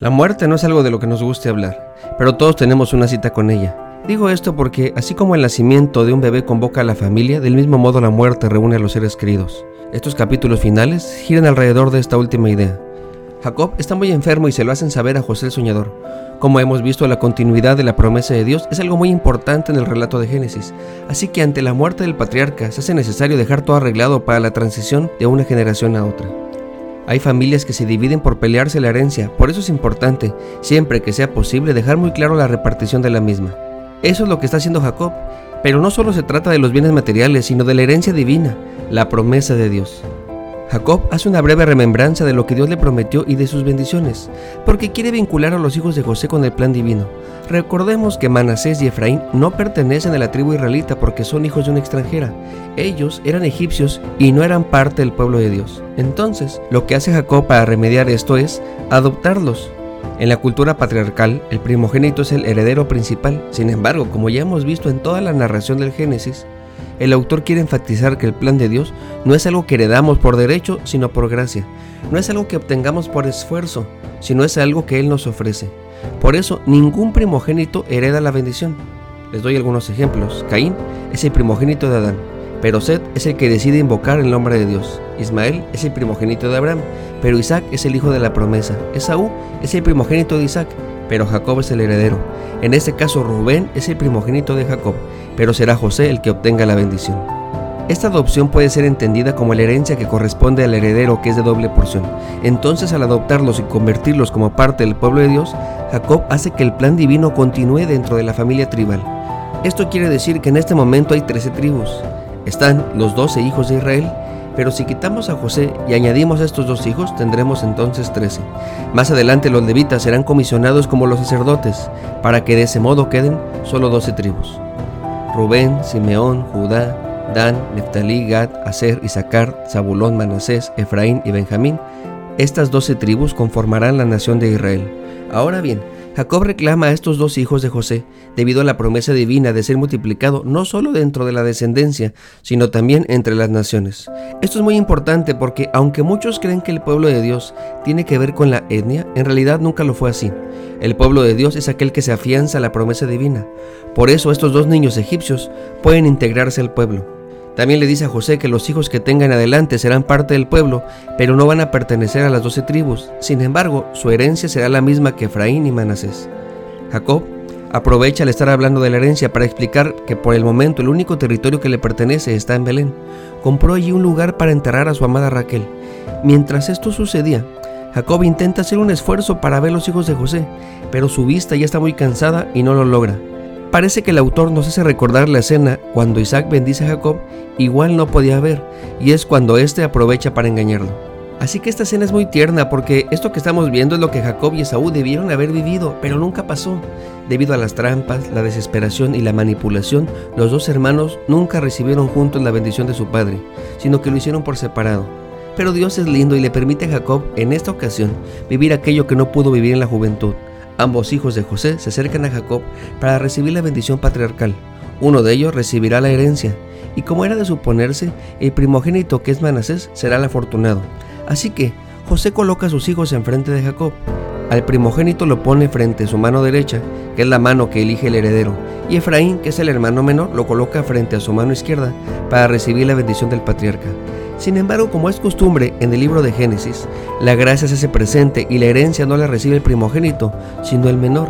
La muerte no es algo de lo que nos guste hablar, pero todos tenemos una cita con ella. Digo esto porque, así como el nacimiento de un bebé convoca a la familia, del mismo modo la muerte reúne a los seres queridos. Estos capítulos finales giran alrededor de esta última idea. Jacob está muy enfermo y se lo hacen saber a José el Soñador. Como hemos visto, la continuidad de la promesa de Dios es algo muy importante en el relato de Génesis, así que ante la muerte del patriarca se hace necesario dejar todo arreglado para la transición de una generación a otra. Hay familias que se dividen por pelearse la herencia, por eso es importante, siempre que sea posible, dejar muy claro la repartición de la misma. Eso es lo que está haciendo Jacob, pero no solo se trata de los bienes materiales, sino de la herencia divina, la promesa de Dios. Jacob hace una breve remembranza de lo que Dios le prometió y de sus bendiciones, porque quiere vincular a los hijos de José con el plan divino. Recordemos que Manasés y Efraín no pertenecen a la tribu israelita porque son hijos de una extranjera. Ellos eran egipcios y no eran parte del pueblo de Dios. Entonces, lo que hace Jacob para remediar esto es adoptarlos. En la cultura patriarcal, el primogénito es el heredero principal. Sin embargo, como ya hemos visto en toda la narración del Génesis, el autor quiere enfatizar que el plan de Dios no es algo que heredamos por derecho, sino por gracia. No es algo que obtengamos por esfuerzo, sino es algo que Él nos ofrece. Por eso, ningún primogénito hereda la bendición. Les doy algunos ejemplos. Caín es el primogénito de Adán, pero Seth es el que decide invocar el nombre de Dios. Ismael es el primogénito de Abraham, pero Isaac es el hijo de la promesa. Esaú es el primogénito de Isaac, pero Jacob es el heredero. En este caso, Rubén es el primogénito de Jacob, pero será José el que obtenga la bendición. Esta adopción puede ser entendida como la herencia que corresponde al heredero que es de doble porción. Entonces al adoptarlos y convertirlos como parte del pueblo de Dios, Jacob hace que el plan divino continúe dentro de la familia tribal. Esto quiere decir que en este momento hay 13 tribus. Están los 12 hijos de Israel, pero si quitamos a José y añadimos a estos dos hijos, tendremos entonces 13. Más adelante los levitas serán comisionados como los sacerdotes, para que de ese modo queden solo 12 tribus. Rubén, Simeón, Judá, Dan, Neftalí, Gad, Aser, Isaacar, Zabulón, Manasés, Efraín y Benjamín, estas doce tribus conformarán la nación de Israel. Ahora bien, Jacob reclama a estos dos hijos de José debido a la promesa divina de ser multiplicado no solo dentro de la descendencia, sino también entre las naciones. Esto es muy importante porque aunque muchos creen que el pueblo de Dios tiene que ver con la etnia, en realidad nunca lo fue así. El pueblo de Dios es aquel que se afianza a la promesa divina. Por eso estos dos niños egipcios pueden integrarse al pueblo. También le dice a José que los hijos que tengan adelante serán parte del pueblo, pero no van a pertenecer a las doce tribus. Sin embargo, su herencia será la misma que Efraín y Manasés. Jacob aprovecha al estar hablando de la herencia para explicar que por el momento el único territorio que le pertenece está en Belén. Compró allí un lugar para enterrar a su amada Raquel. Mientras esto sucedía, Jacob intenta hacer un esfuerzo para ver los hijos de José, pero su vista ya está muy cansada y no lo logra. Parece que el autor nos hace recordar la escena cuando Isaac bendice a Jacob, igual no podía ver, y es cuando éste aprovecha para engañarlo. Así que esta escena es muy tierna porque esto que estamos viendo es lo que Jacob y Esaú debieron haber vivido, pero nunca pasó. Debido a las trampas, la desesperación y la manipulación, los dos hermanos nunca recibieron juntos la bendición de su padre, sino que lo hicieron por separado. Pero Dios es lindo y le permite a Jacob, en esta ocasión, vivir aquello que no pudo vivir en la juventud. Ambos hijos de José se acercan a Jacob para recibir la bendición patriarcal. Uno de ellos recibirá la herencia, y como era de suponerse, el primogénito que es Manasés será el afortunado. Así que José coloca a sus hijos enfrente de Jacob. Al primogénito lo pone frente a su mano derecha, que es la mano que elige el heredero, y Efraín, que es el hermano menor, lo coloca frente a su mano izquierda para recibir la bendición del patriarca. Sin embargo, como es costumbre en el libro de Génesis, la gracia se hace presente y la herencia no la recibe el primogénito, sino el menor.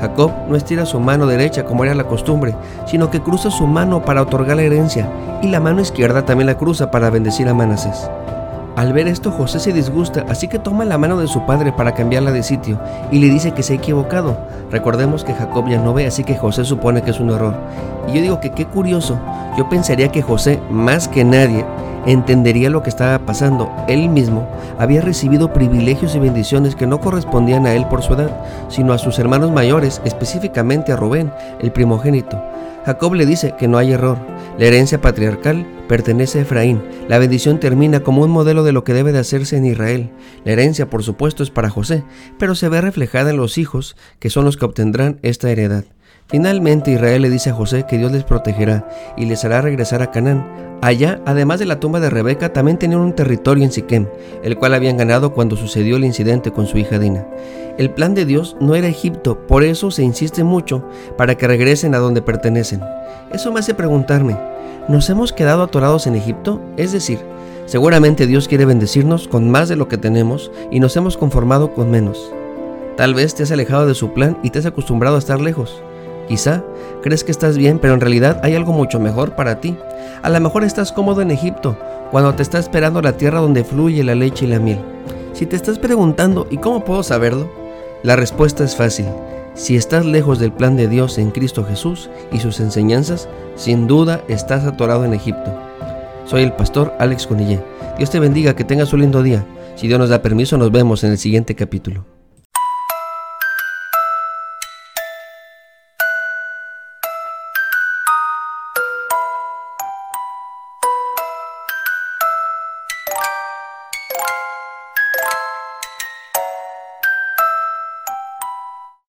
Jacob no estira su mano derecha como era la costumbre, sino que cruza su mano para otorgar la herencia y la mano izquierda también la cruza para bendecir a Manasés. Al ver esto, José se disgusta, así que toma la mano de su padre para cambiarla de sitio y le dice que se ha equivocado. Recordemos que Jacob ya no ve, así que José supone que es un error. Y yo digo que qué curioso, yo pensaría que José, más que nadie, entendería lo que estaba pasando. Él mismo había recibido privilegios y bendiciones que no correspondían a él por su edad, sino a sus hermanos mayores, específicamente a Rubén, el primogénito. Jacob le dice que no hay error. La herencia patriarcal pertenece a Efraín. La bendición termina como un modelo de lo que debe de hacerse en Israel. La herencia, por supuesto, es para José, pero se ve reflejada en los hijos, que son los que obtendrán esta heredad. Finalmente Israel le dice a José que Dios les protegerá y les hará regresar a Canaán. Allá, además de la tumba de Rebeca, también tenían un territorio en Siquem, el cual habían ganado cuando sucedió el incidente con su hija Dina. El plan de Dios no era Egipto, por eso se insiste mucho para que regresen a donde pertenecen. Eso me hace preguntarme, ¿nos hemos quedado atorados en Egipto? Es decir, seguramente Dios quiere bendecirnos con más de lo que tenemos y nos hemos conformado con menos. Tal vez te has alejado de su plan y te has acostumbrado a estar lejos. Quizá crees que estás bien, pero en realidad hay algo mucho mejor para ti. A lo mejor estás cómodo en Egipto, cuando te está esperando la tierra donde fluye la leche y la miel. Si te estás preguntando, ¿y cómo puedo saberlo? La respuesta es fácil. Si estás lejos del plan de Dios en Cristo Jesús y sus enseñanzas, sin duda estás atorado en Egipto. Soy el pastor Alex Conillé. Dios te bendiga, que tengas un lindo día. Si Dios nos da permiso, nos vemos en el siguiente capítulo.